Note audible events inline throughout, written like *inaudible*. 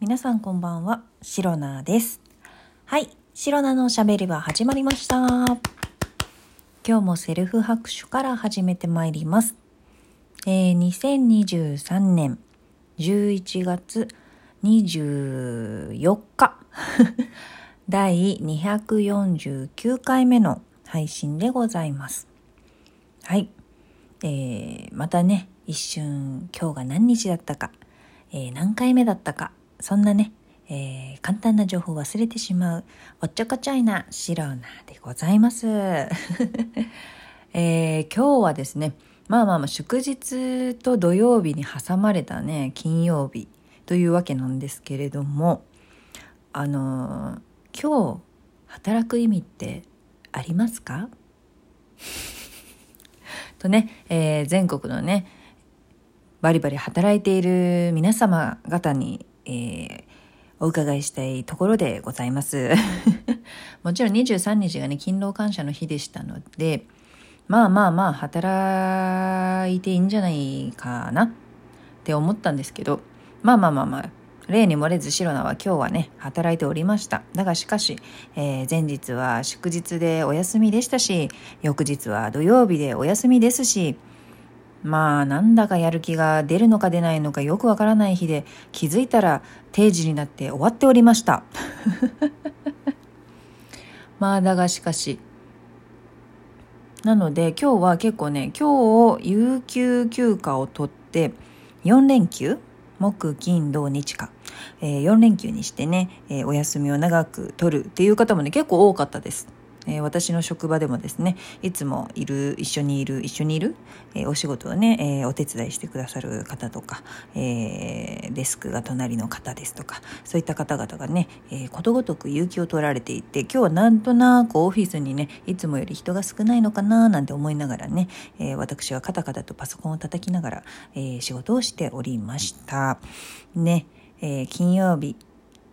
皆さんこんばんは、シロナです。はい、シロナのおしゃべりは始まりました。今日もセルフ拍手から始めてまいります。えー、2023年11月24日第249回目の配信でございます。はい。えー、またね、一瞬今日が何日だったか、えー、何回目だったか、そんなね、えー、簡単な情報を忘れてしまうおっちょこちょいなシロナでございます。*laughs* えー、今日はですね、まあまあまあ祝日と土曜日に挟まれたね、金曜日というわけなんですけれども、あのー、今日働く意味ってありますか？*laughs* とね、えー、全国のね、バリバリ働いている皆様方に、えー、お伺いしたいところでございます。*laughs* もちろん23日がね、勤労感謝の日でしたので、まあまあまあ、働いていいんじゃないかなって思ったんですけど、まあまあまあまあ、例に漏れずシロナは今日はね、働いておりました。だがしかし、えー、前日は祝日でお休みでしたし、翌日は土曜日でお休みですし、まあなんだかやる気が出るのか出ないのかよくわからない日で気づいたら定時になって終わっておりました。*laughs* まあだがしかし。なので今日は結構ね、今日有給休暇を取って4連休？木金土日か、えー、4連休にしてね、えー、お休みを長く取るっていう方もね結構多かったです。えー、私の職場でもですねいつもいる一緒にいる一緒にいる、えー、お仕事をね、えー、お手伝いしてくださる方とか、えデスクが隣の方ですとかそういった方々がね、えことごとく有給を取られていて今日はなんとなくオフィスにねいつもより人が少ないのかななんて思いながらね、え私はカタカタとパソコンを叩きながら、え仕事をしておりました。ね、え金曜日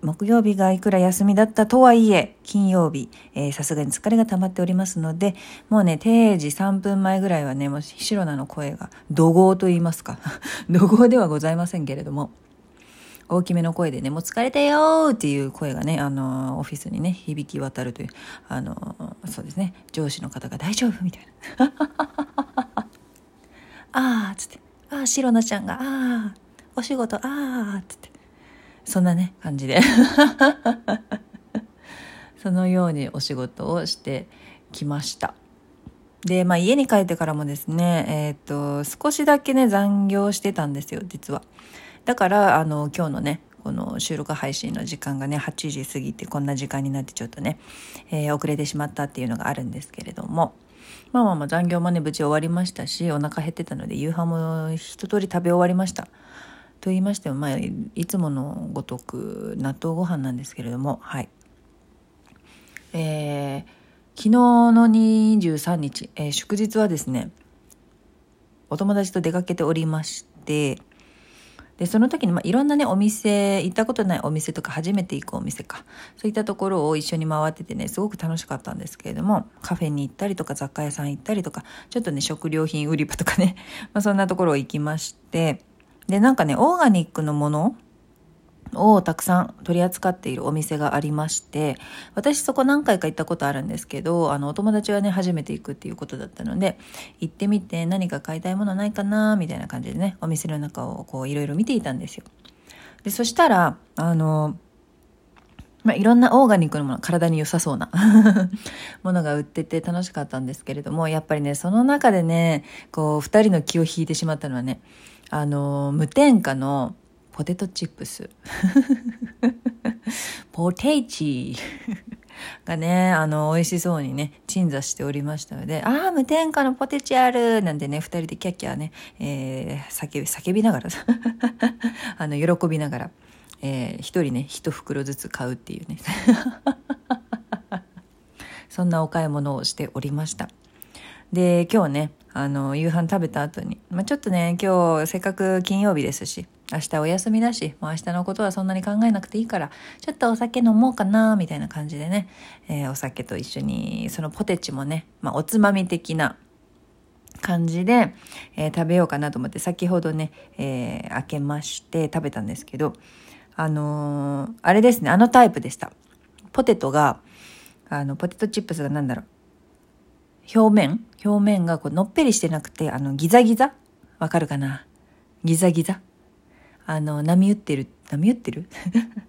木曜日がいくら休みだったとはいえ、金曜日、さすがに疲れが溜まっておりますので、もうね、定時3分前ぐらいはね、もう白菜の声が、怒号と言いますか。*laughs* 怒号ではございませんけれども、大きめの声でね、もう疲れたよーっていう声がね、あのー、オフィスにね、響き渡るという、あのー、そうですね、上司の方が大丈夫みたいな。*laughs* あーっつって、あー、白菜ちゃんが、あー、お仕事、あーっつって。そんなね、感じで。*laughs* そのようにお仕事をしてきました。で、まあ家に帰ってからもですね、えっ、と、少しだけね、残業してたんですよ、実は。だから、あの、今日のね、この収録配信の時間がね、8時過ぎてこんな時間になってちょっとね、えー、遅れてしまったっていうのがあるんですけれども、まあまあまあ残業もね、無事終わりましたし、お腹減ってたので夕飯も一通り食べ終わりました。と言いましても、まあ、いつものごとく納豆ご飯なんですけれども、はい。えー、昨日の23日、えー、祝日はですね、お友達と出かけておりまして、で、その時に、まあ、いろんなね、お店、行ったことないお店とか、初めて行くお店か、そういったところを一緒に回っててね、すごく楽しかったんですけれども、カフェに行ったりとか、雑貨屋さん行ったりとか、ちょっとね、食料品売り場とかね、*laughs* まあ、そんなところを行きまして、で、なんかね、オーガニックのものをたくさん取り扱っているお店がありまして、私そこ何回か行ったことあるんですけど、あの、お友達はね、初めて行くっていうことだったので、行ってみて何か買いたいものないかな、みたいな感じでね、お店の中をこういろいろ見ていたんですよ。で、そしたら、あの、まあ、いろんなオーガニックのもの、体に良さそうな *laughs* ものが売ってて楽しかったんですけれども、やっぱりね、その中でね、こう、二人の気を引いてしまったのはね、あの、無添加のポテトチップス。*laughs* ポテチがね、あの、美味しそうにね、鎮座しておりましたので、ああ、無添加のポテチあるなんてね、二人でキャッキャね、えー、叫び、叫びながら *laughs* あの、喜びながら、えー、一人ね、一袋ずつ買うっていうね。*laughs* そんなお買い物をしておりました。で、今日ね、あの、夕飯食べた後に、まあ、ちょっとね、今日せっかく金曜日ですし、明日お休みだし、もう明日のことはそんなに考えなくていいから、ちょっとお酒飲もうかな、みたいな感じでね、えー、お酒と一緒に、そのポテチもね、まあ、おつまみ的な感じで、えー、食べようかなと思って、先ほどね、えー、開けまして食べたんですけど、あのー、あれですね、あのタイプでした。ポテトが、あの、ポテトチップスがなんだろう。表面？表面がこうのっぺりしてなくて、あの、ギザギザ？わかるかな？ギザギザ？あの、波打ってる、波打ってる？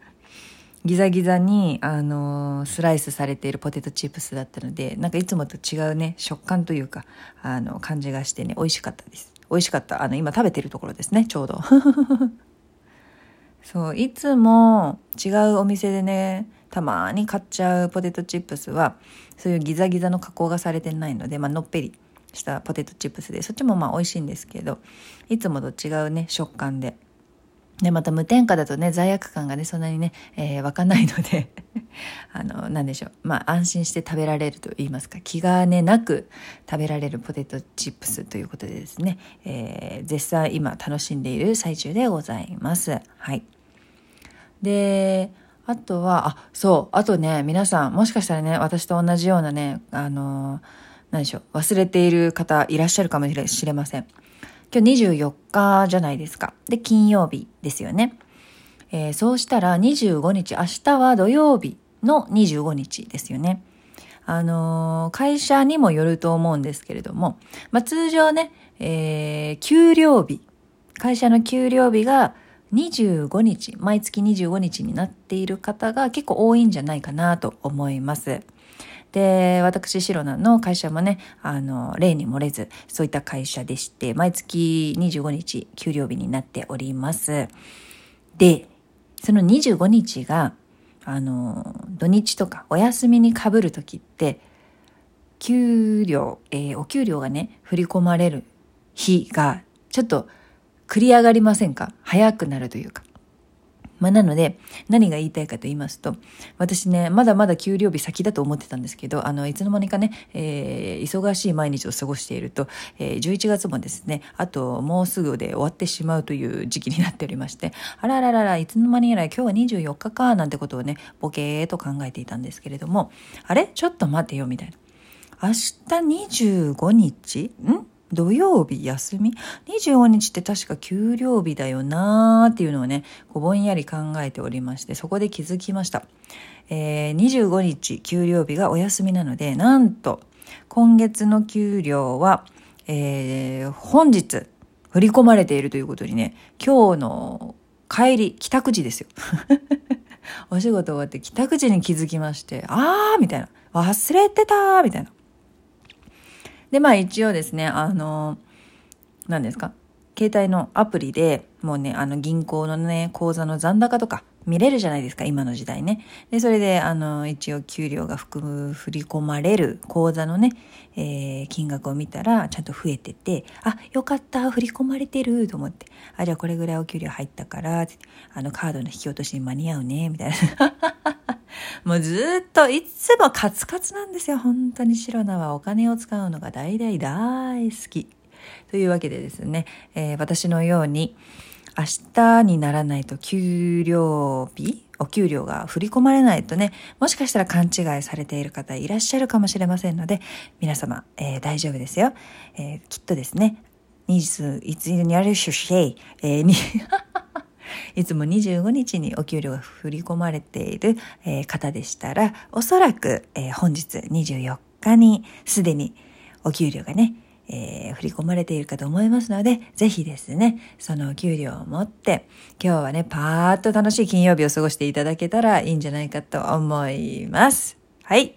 *laughs* ギザギザに、あのスライスされているポテトチップスだったので、なんかいつもと違うね、食感というか、あの、感じがしてね、美味しかったです。美味しかった。あの、今食べてるところですね、ちょうど。*laughs* そう、いつも違うお店でね、たまに買っちゃうポテトチップスは、そういうギザギザの加工がされてないので、まあ、のっぺりしたポテトチップスで、そっちもまあ美味しいんですけど、いつもと違うね、食感で。で、また無添加だとね、罪悪感がね、そんなにね、えー、湧かないので *laughs* あの、なんでしょう。まあ、安心して食べられると言いますか、気がね、なく食べられるポテトチップスということでですね、えー、絶賛今楽しんでいる最中でございます。はい。で、あとは、あ、そう、あとね、皆さん、もしかしたらね、私と同じようなね、あのー、何でしょう、忘れている方いらっしゃるかもしれません。今日24日じゃないですか。で、金曜日ですよね。えー、そうしたら25日、明日は土曜日の25日ですよね。あのー、会社にもよると思うんですけれども、まあ、通常ね、えー、給料日、会社の給料日が25日、毎月25日になっている方が結構多いんじゃないかなと思います。で、私、シロナの会社もね、あの、例に漏れず、そういった会社でして、毎月25日、給料日になっております。で、その25日が、あの、土日とかお休みにかぶるときって、給料、えー、お給料がね、振り込まれる日が、ちょっと繰り上がりませんか？早くなるというか。まあ、なので、何が言いたいかと言いますと、私ね、まだまだ給料日先だと思ってたんですけど、あの、いつの間にかね、えー、忙しい毎日を過ごしていると、えー、11月もですね、あともうすぐで終わってしまうという時期になっておりまして、あらららら、いつの間にやら今日は24日か、なんてことをね、ボケーと考えていたんですけれども、あれちょっと待てよ、みたいな。明日25日ん土曜日休み ?25 日って確か給料日だよなーっていうのをね、ぼんやり考えておりまして、そこで気づきました。えー、25日給料日がお休みなので、なんと、今月の給料は、えー、本日、振り込まれているということにね、今日の帰り、帰宅時ですよ。*laughs* お仕事終わって帰宅時に気づきまして、あーみたいな。忘れてたーみたいな。で、まあ一応ですね、あの、何ですか携帯のアプリでもうね、あの銀行のね、口座の残高とか見れるじゃないですか、今の時代ね。で、それで、あの、一応給料が含む、振り込まれる口座のね、えー、金額を見たら、ちゃんと増えてて、あ、よかった、振り込まれてると思って、あ、じゃあこれぐらいお給料入ったから、あの、カードの引き落としに間に合うね、みたいな。もうずっといつもカツカツなんですよ。本当に白菜はお金を使うのが大大大好き。というわけでですね、えー、私のように明日にならないと給料日お給料が振り込まれないとね、もしかしたら勘違いされている方いらっしゃるかもしれませんので、皆様、えー、大丈夫ですよ。えー、きっとですね、ニーズ、いつにあるしゅしえー、にいつも25日にお給料が振り込まれている、えー、方でしたら、おそらく、えー、本日24日にすでにお給料がね、えー、振り込まれているかと思いますので、ぜひですね、そのお給料を持って、今日はね、パーッと楽しい金曜日を過ごしていただけたらいいんじゃないかと思います。はい。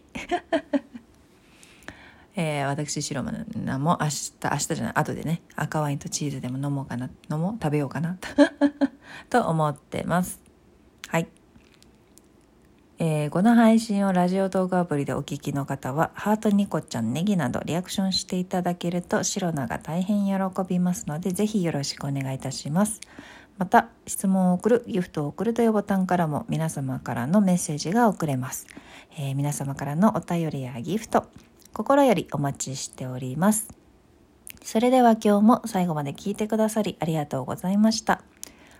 えー、私、白間も明日、明日じゃない、後でね、赤ワインとチーズでも飲もうかな、飲もう食べようかな、*laughs* と思ってます。はい。えー、この配信をラジオ動画アプリでお聞きの方は、ハートニコちゃん、ネギなどリアクションしていただけると、白菜が大変喜びますので、ぜひよろしくお願いいたします。また、質問を送る、ギフトを送るというボタンからも皆様からのメッセージが送れます。えー、皆様からのお便りやギフト、心よりお待ちしております。それでは今日も最後まで聞いてくださりありがとうございました。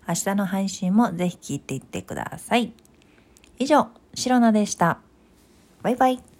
明日の配信もぜひ聞いていってください。以上、シロナでした。バイバイ。